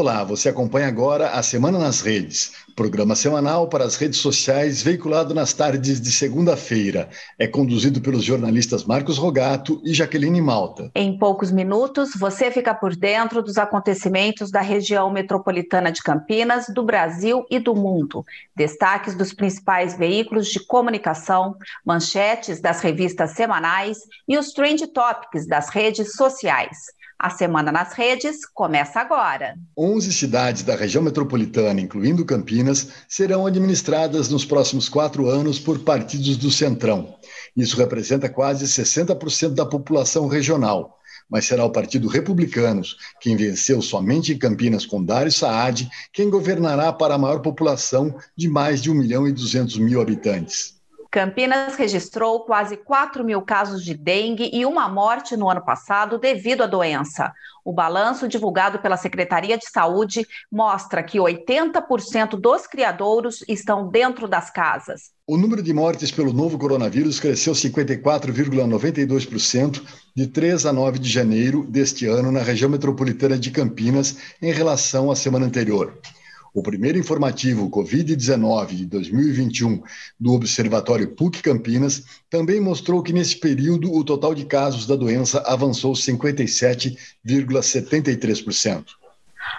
Olá, você acompanha agora a Semana nas Redes, programa semanal para as redes sociais veiculado nas tardes de segunda-feira. É conduzido pelos jornalistas Marcos Rogato e Jaqueline Malta. Em poucos minutos, você fica por dentro dos acontecimentos da região metropolitana de Campinas, do Brasil e do mundo. Destaques dos principais veículos de comunicação, manchetes das revistas semanais e os trend topics das redes sociais. A Semana nas Redes começa agora. 11 cidades da região metropolitana, incluindo Campinas, serão administradas nos próximos quatro anos por partidos do Centrão. Isso representa quase 60% da população regional. Mas será o Partido Republicanos, quem venceu somente em Campinas com Dário Saad, quem governará para a maior população de mais de 1 milhão e 200 mil habitantes. Campinas registrou quase 4 mil casos de dengue e uma morte no ano passado devido à doença. O balanço divulgado pela Secretaria de Saúde mostra que 80% dos criadouros estão dentro das casas. O número de mortes pelo novo coronavírus cresceu 54,92% de 3 a 9 de janeiro deste ano na região metropolitana de Campinas em relação à semana anterior. O primeiro informativo Covid-19 de 2021 do Observatório PUC Campinas também mostrou que nesse período o total de casos da doença avançou 57,73%.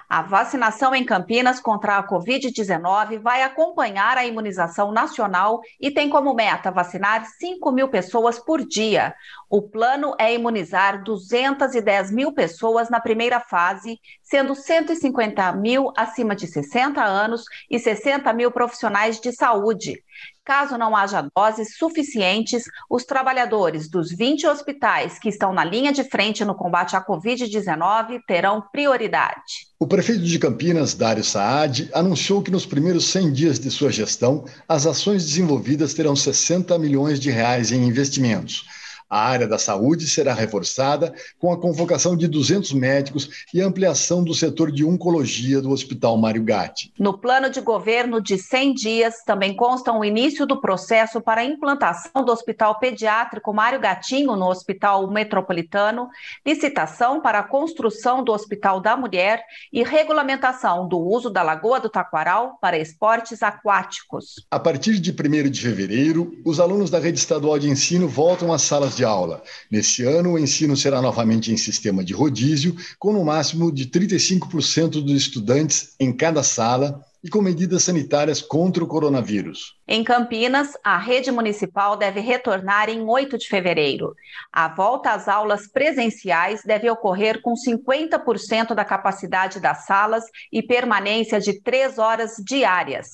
A vacinação em Campinas contra a Covid-19 vai acompanhar a imunização nacional e tem como meta vacinar 5 mil pessoas por dia. O plano é imunizar 210 mil pessoas na primeira fase, sendo 150 mil acima de 60 anos e 60 mil profissionais de saúde. Caso não haja doses suficientes, os trabalhadores dos 20 hospitais que estão na linha de frente no combate à Covid-19 terão prioridade. O prefeito de Campinas, Dário Saad, anunciou que nos primeiros 100 dias de sua gestão, as ações desenvolvidas terão 60 milhões de reais em investimentos. A área da saúde será reforçada com a convocação de 200 médicos e ampliação do setor de oncologia do Hospital Mário Gatti. No plano de governo de 100 dias, também consta o início do processo para a implantação do Hospital Pediátrico Mário Gatinho no Hospital Metropolitano, licitação para a construção do Hospital da Mulher e regulamentação do uso da Lagoa do Taquaral para esportes aquáticos. A partir de 1 de fevereiro, os alunos da rede estadual de ensino voltam às salas de aula. Neste ano, o ensino será novamente em sistema de rodízio, com no máximo de 35% dos estudantes em cada sala e com medidas sanitárias contra o coronavírus. Em Campinas, a rede municipal deve retornar em 8 de fevereiro. A volta às aulas presenciais deve ocorrer com 50% da capacidade das salas e permanência de três horas diárias.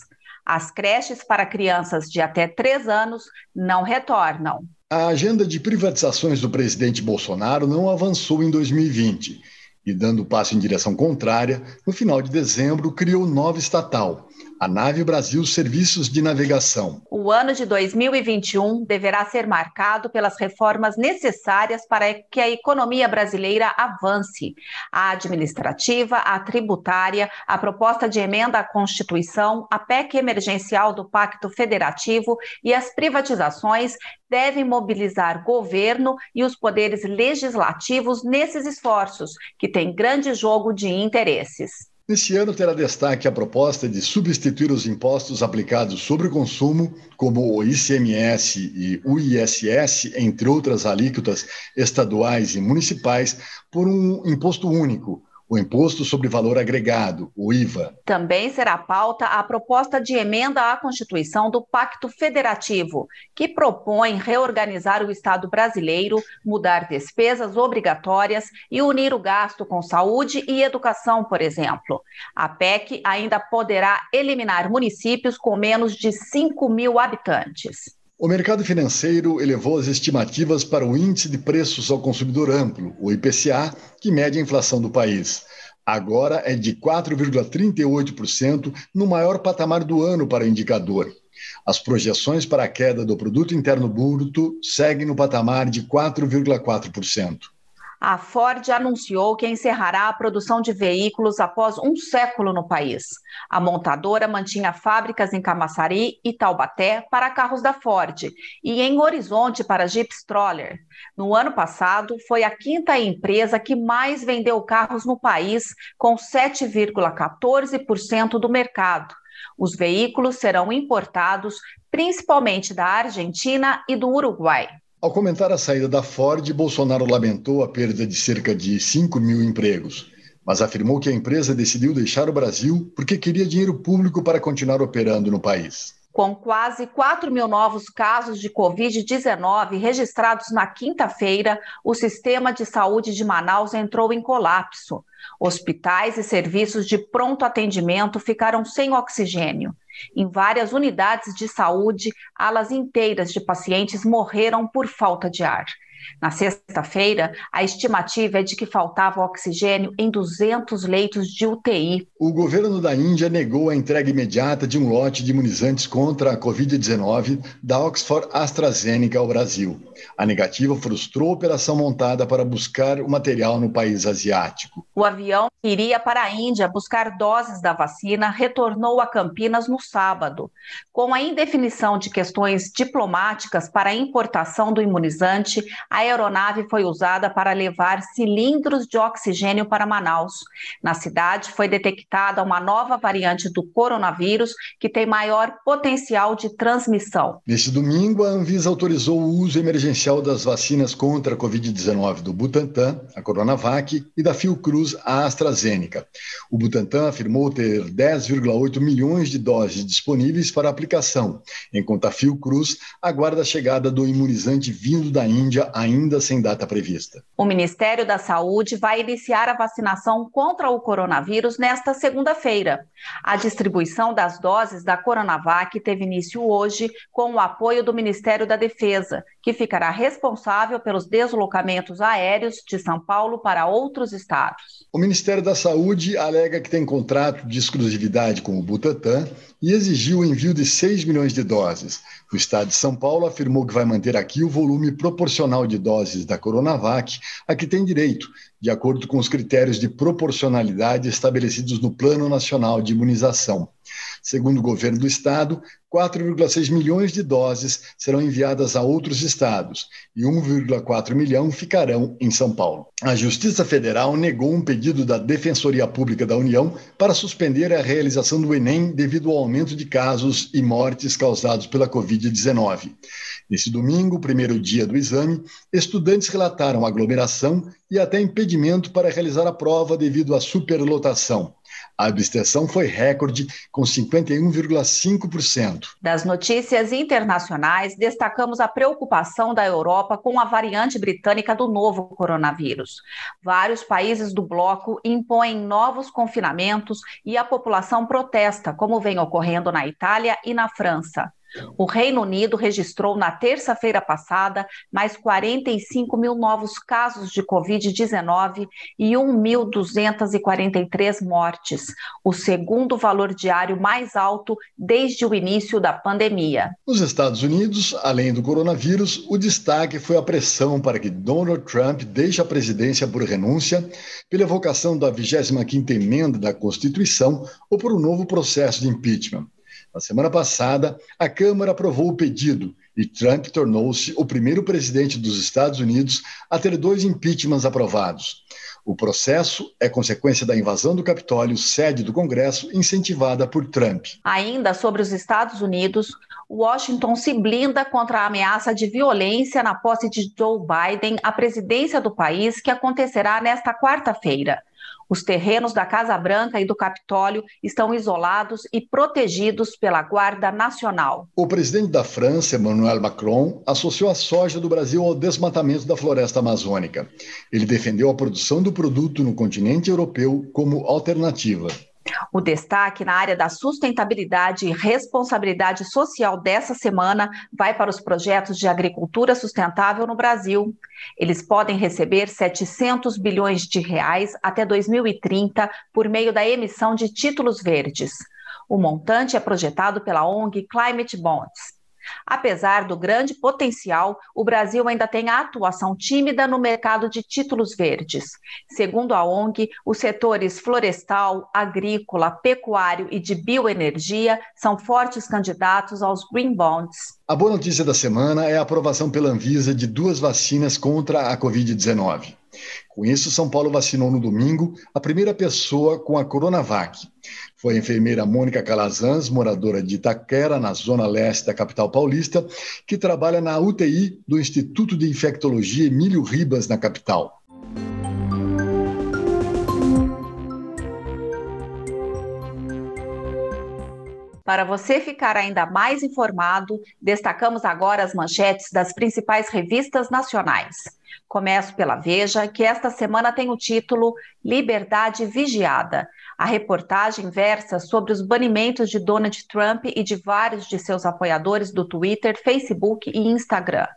As creches para crianças de até 3 anos não retornam. A agenda de privatizações do presidente Bolsonaro não avançou em 2020 e, dando passo em direção contrária, no final de dezembro criou nova estatal, a Nave Brasil Serviços de Navegação. O ano de 2021 deverá ser marcado pelas reformas necessárias para que a economia brasileira avance. A administrativa, a tributária, a proposta de emenda à Constituição, a PEC emergencial do Pacto Federativo e as privatizações devem mobilizar governo e os poderes legislativos nesses esforços, que têm grande jogo de interesses. Neste ano terá destaque a proposta de substituir os impostos aplicados sobre o consumo, como o ICMS e o ISS, entre outras alíquotas estaduais e municipais, por um imposto único, o Imposto sobre Valor Agregado, o IVA. Também será pauta a proposta de emenda à Constituição do Pacto Federativo, que propõe reorganizar o Estado brasileiro, mudar despesas obrigatórias e unir o gasto com saúde e educação, por exemplo. A PEC ainda poderá eliminar municípios com menos de 5 mil habitantes. O mercado financeiro elevou as estimativas para o Índice de Preços ao Consumidor Amplo, o IPCA, que mede a inflação do país. Agora é de 4,38%, no maior patamar do ano para o indicador. As projeções para a queda do produto interno bruto seguem no patamar de 4,4%. A Ford anunciou que encerrará a produção de veículos após um século no país. A montadora mantinha fábricas em Camaçari e Taubaté para carros da Ford e em Horizonte para Jeep Stroller. No ano passado, foi a quinta empresa que mais vendeu carros no país, com 7,14% do mercado. Os veículos serão importados principalmente da Argentina e do Uruguai. Ao comentar a saída da Ford, Bolsonaro lamentou a perda de cerca de 5 mil empregos, mas afirmou que a empresa decidiu deixar o Brasil porque queria dinheiro público para continuar operando no país. Com quase 4 mil novos casos de Covid-19 registrados na quinta-feira, o sistema de saúde de Manaus entrou em colapso. Hospitais e serviços de pronto atendimento ficaram sem oxigênio. Em várias unidades de saúde, alas inteiras de pacientes morreram por falta de ar. Na sexta-feira, a estimativa é de que faltava oxigênio em 200 leitos de UTI. O governo da Índia negou a entrega imediata de um lote de imunizantes contra a Covid-19 da Oxford AstraZeneca ao Brasil. A negativa frustrou a operação montada para buscar o material no país asiático. O avião que iria para a Índia buscar doses da vacina retornou a Campinas no sábado. Com a indefinição de questões diplomáticas para a importação do imunizante, a aeronave foi usada para levar cilindros de oxigênio para Manaus. Na cidade foi detectada uma nova variante do coronavírus que tem maior potencial de transmissão. Neste domingo, a Anvisa autorizou o uso emergencial das vacinas contra a Covid-19 do Butantan, a Coronavac, e da Fiocruz, a AstraZeneca. O Butantan afirmou ter 10,8 milhões de doses disponíveis para aplicação, enquanto a Fiocruz aguarda a chegada do imunizante vindo da Índia ainda sem data prevista. O Ministério da Saúde vai iniciar a vacinação contra o coronavírus nesta segunda-feira. A distribuição das doses da Coronavac teve início hoje com o apoio do Ministério da Defesa, que ficará responsável pelos deslocamentos aéreos de São Paulo para outros estados. O Ministério da Saúde alega que tem contrato de exclusividade com o Butantan e exigiu o envio de 6 milhões de doses. O Estado de São Paulo afirmou que vai manter aqui o volume proporcional de doses da Coronavac a que tem direito, de acordo com os critérios de proporcionalidade estabelecidos no Plano Nacional de Imunização. Segundo o governo do estado, 4,6 milhões de doses serão enviadas a outros estados e 1,4 milhão ficarão em São Paulo. A Justiça Federal negou um pedido da Defensoria Pública da União para suspender a realização do Enem devido ao aumento de casos e mortes causados pela Covid-19. Nesse domingo, primeiro dia do exame, estudantes relataram aglomeração e até impedimento para realizar a prova devido à superlotação. A abstenção foi recorde, com 51,5%. Das notícias internacionais, destacamos a preocupação da Europa com a variante britânica do novo coronavírus. Vários países do bloco impõem novos confinamentos e a população protesta, como vem ocorrendo na Itália e na França. O Reino Unido registrou na terça-feira passada mais 45 mil novos casos de Covid-19 e 1.243 mortes, o segundo valor diário mais alto desde o início da pandemia. Nos Estados Unidos, além do coronavírus, o destaque foi a pressão para que Donald Trump deixe a presidência por renúncia, pela evocação da 25ª emenda da Constituição ou por um novo processo de impeachment. Na semana passada, a Câmara aprovou o pedido e Trump tornou-se o primeiro presidente dos Estados Unidos a ter dois impeachments aprovados. O processo é consequência da invasão do Capitólio, sede do Congresso, incentivada por Trump. Ainda sobre os Estados Unidos, Washington se blinda contra a ameaça de violência na posse de Joe Biden à presidência do país, que acontecerá nesta quarta-feira. Os terrenos da Casa Branca e do Capitólio estão isolados e protegidos pela Guarda Nacional. O presidente da França, Emmanuel Macron, associou a soja do Brasil ao desmatamento da floresta amazônica. Ele defendeu a produção do produto no continente europeu como alternativa. O destaque na área da sustentabilidade e responsabilidade social dessa semana vai para os projetos de agricultura sustentável no Brasil. Eles podem receber 700 bilhões de reais até 2030 por meio da emissão de títulos verdes. O montante é projetado pela ONG Climate Bonds. Apesar do grande potencial, o Brasil ainda tem atuação tímida no mercado de títulos verdes. Segundo a ONG, os setores florestal, agrícola, pecuário e de bioenergia são fortes candidatos aos green bonds. A boa notícia da semana é a aprovação pela Anvisa de duas vacinas contra a Covid-19. Com isso, São Paulo vacinou no domingo a primeira pessoa com a Coronavac. Foi a enfermeira Mônica Calazans, moradora de Itaquera, na zona leste da capital paulista, que trabalha na UTI do Instituto de Infectologia Emílio Ribas, na capital. Para você ficar ainda mais informado, destacamos agora as manchetes das principais revistas nacionais. Começo pela Veja, que esta semana tem o título Liberdade Vigiada. A reportagem versa sobre os banimentos de Donald Trump e de vários de seus apoiadores do Twitter, Facebook e Instagram,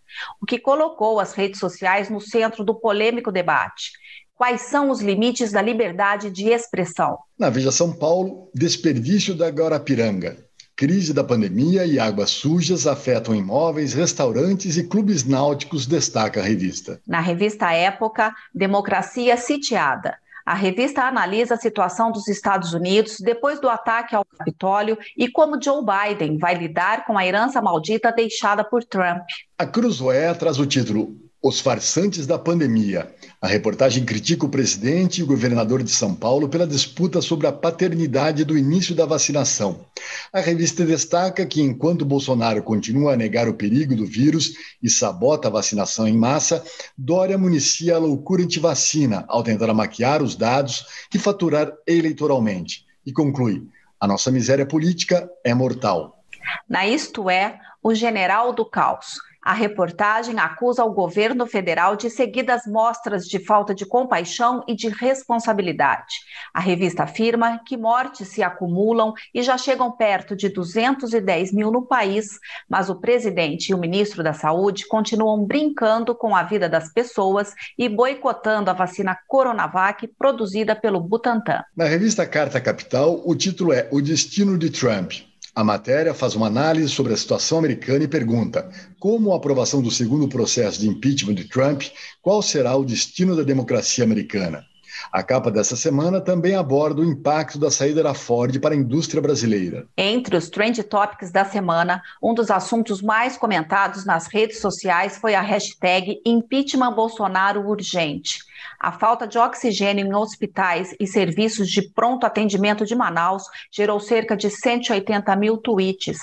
o que colocou as redes sociais no centro do polêmico debate. Quais são os limites da liberdade de expressão? Na Veja São Paulo, desperdício da Guarapiranga. Crise da pandemia e águas sujas afetam imóveis, restaurantes e clubes náuticos, destaca a revista. Na revista Época, Democracia Sitiada. A revista analisa a situação dos Estados Unidos depois do ataque ao Capitólio e como Joe Biden vai lidar com a herança maldita deixada por Trump. A Cruzoé traz o título os farsantes da pandemia. A reportagem critica o presidente e o governador de São Paulo pela disputa sobre a paternidade do início da vacinação. A revista destaca que, enquanto Bolsonaro continua a negar o perigo do vírus e sabota a vacinação em massa, Dória municia a loucura anti-vacina ao tentar maquiar os dados e faturar eleitoralmente. E conclui: a nossa miséria política é mortal. Na Isto É, o general do caos. A reportagem acusa o governo federal de seguidas mostras de falta de compaixão e de responsabilidade. A revista afirma que mortes se acumulam e já chegam perto de 210 mil no país, mas o presidente e o ministro da Saúde continuam brincando com a vida das pessoas e boicotando a vacina Coronavac produzida pelo Butantan. Na revista Carta Capital, o título é O Destino de Trump. A matéria faz uma análise sobre a situação americana e pergunta: como a aprovação do segundo processo de impeachment de Trump, qual será o destino da democracia americana? A capa dessa semana também aborda o impacto da saída da Ford para a indústria brasileira. Entre os trend topics da semana, um dos assuntos mais comentados nas redes sociais foi a hashtag Impeachment Bolsonaro Urgente. A falta de oxigênio em hospitais e serviços de pronto atendimento de Manaus gerou cerca de 180 mil tweets.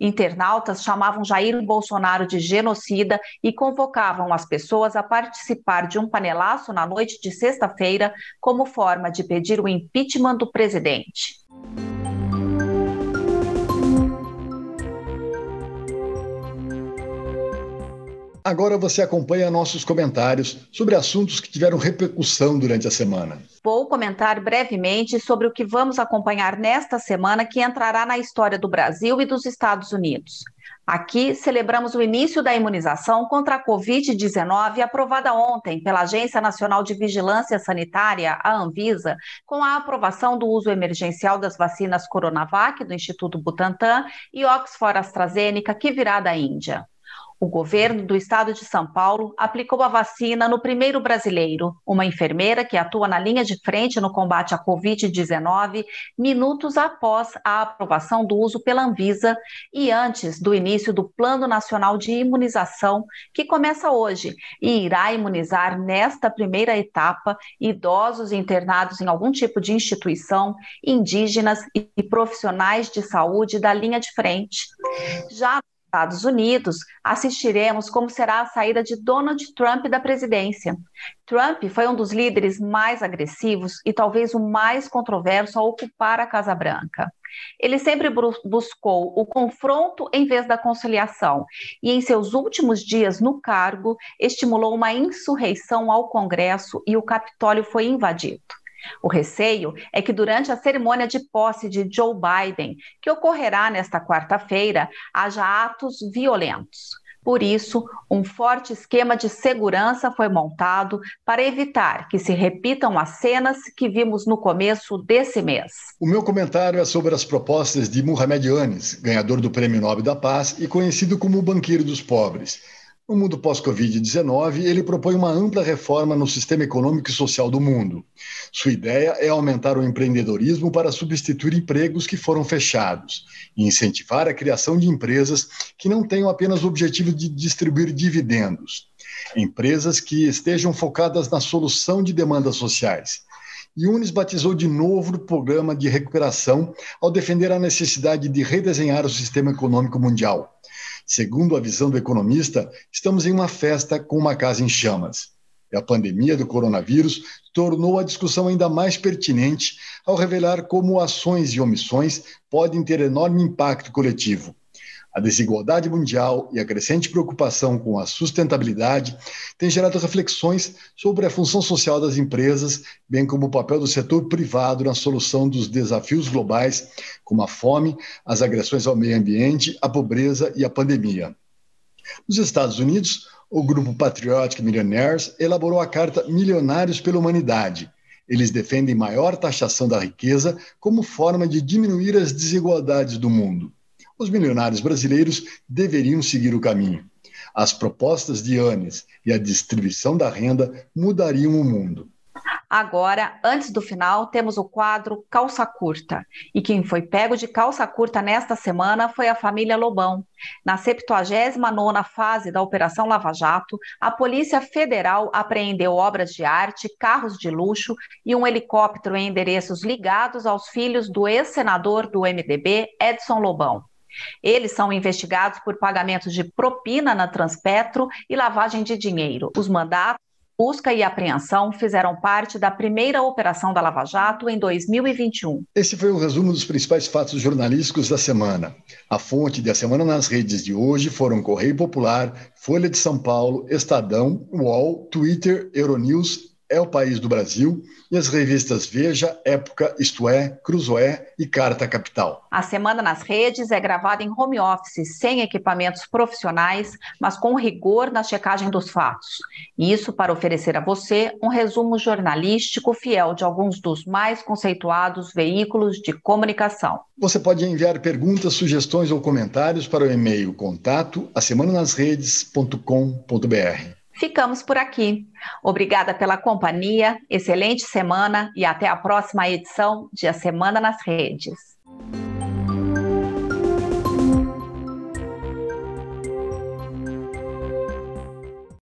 Internautas chamavam Jair Bolsonaro de genocida e convocavam as pessoas a participar de um panelaço na noite de sexta-feira como forma de pedir o impeachment do presidente. Agora você acompanha nossos comentários sobre assuntos que tiveram repercussão durante a semana. Vou comentar brevemente sobre o que vamos acompanhar nesta semana, que entrará na história do Brasil e dos Estados Unidos. Aqui celebramos o início da imunização contra a Covid-19, aprovada ontem pela Agência Nacional de Vigilância Sanitária, a Anvisa, com a aprovação do uso emergencial das vacinas Coronavac, do Instituto Butantan, e Oxford AstraZeneca, que virá da Índia. O governo do estado de São Paulo aplicou a vacina no primeiro brasileiro, uma enfermeira que atua na linha de frente no combate à Covid-19, minutos após a aprovação do uso pela Anvisa e antes do início do Plano Nacional de Imunização, que começa hoje e irá imunizar nesta primeira etapa idosos internados em algum tipo de instituição, indígenas e profissionais de saúde da linha de frente. Já Estados Unidos, assistiremos como será a saída de Donald Trump da presidência. Trump foi um dos líderes mais agressivos e talvez o mais controverso a ocupar a Casa Branca. Ele sempre buscou o confronto em vez da conciliação e, em seus últimos dias no cargo, estimulou uma insurreição ao Congresso e o Capitólio foi invadido. O receio é que durante a cerimônia de posse de Joe Biden, que ocorrerá nesta quarta-feira, haja atos violentos. Por isso, um forte esquema de segurança foi montado para evitar que se repitam as cenas que vimos no começo desse mês. O meu comentário é sobre as propostas de Mohamed Yunus, ganhador do Prêmio Nobel da Paz e conhecido como o banqueiro dos pobres. No mundo pós-Covid-19, ele propõe uma ampla reforma no sistema econômico e social do mundo. Sua ideia é aumentar o empreendedorismo para substituir empregos que foram fechados e incentivar a criação de empresas que não tenham apenas o objetivo de distribuir dividendos. Empresas que estejam focadas na solução de demandas sociais. Yunis batizou de novo o programa de recuperação ao defender a necessidade de redesenhar o sistema econômico mundial Segundo a visão do economista, estamos em uma festa com uma casa em chamas. E a pandemia do coronavírus tornou a discussão ainda mais pertinente ao revelar como ações e omissões podem ter enorme impacto coletivo. A desigualdade mundial e a crescente preocupação com a sustentabilidade têm gerado reflexões sobre a função social das empresas, bem como o papel do setor privado na solução dos desafios globais, como a fome, as agressões ao meio ambiente, a pobreza e a pandemia. Nos Estados Unidos, o grupo Patriotic Millionaires elaborou a carta Milionários pela Humanidade. Eles defendem maior taxação da riqueza como forma de diminuir as desigualdades do mundo os milionários brasileiros deveriam seguir o caminho. As propostas de Anes e a distribuição da renda mudariam o mundo. Agora, antes do final, temos o quadro Calça Curta. E quem foi pego de calça curta nesta semana foi a família Lobão. Na 79ª fase da Operação Lava Jato, a Polícia Federal apreendeu obras de arte, carros de luxo e um helicóptero em endereços ligados aos filhos do ex-senador do MDB, Edson Lobão. Eles são investigados por pagamentos de propina na Transpetro e lavagem de dinheiro. Os mandatos busca e apreensão fizeram parte da primeira operação da Lava Jato em 2021. Esse foi o resumo dos principais fatos jornalísticos da semana. A fonte da Semana nas Redes de hoje foram Correio Popular, Folha de São Paulo, Estadão, UOL, Twitter, Euronews é o País do Brasil e as revistas Veja, Época, Isto É, Cruzoé e Carta Capital. A Semana nas Redes é gravada em home office, sem equipamentos profissionais, mas com rigor na checagem dos fatos. Isso para oferecer a você um resumo jornalístico fiel de alguns dos mais conceituados veículos de comunicação. Você pode enviar perguntas, sugestões ou comentários para o e-mail contato asemananasredes.com.br. Ficamos por aqui. Obrigada pela companhia, excelente semana e até a próxima edição de A Semana nas Redes.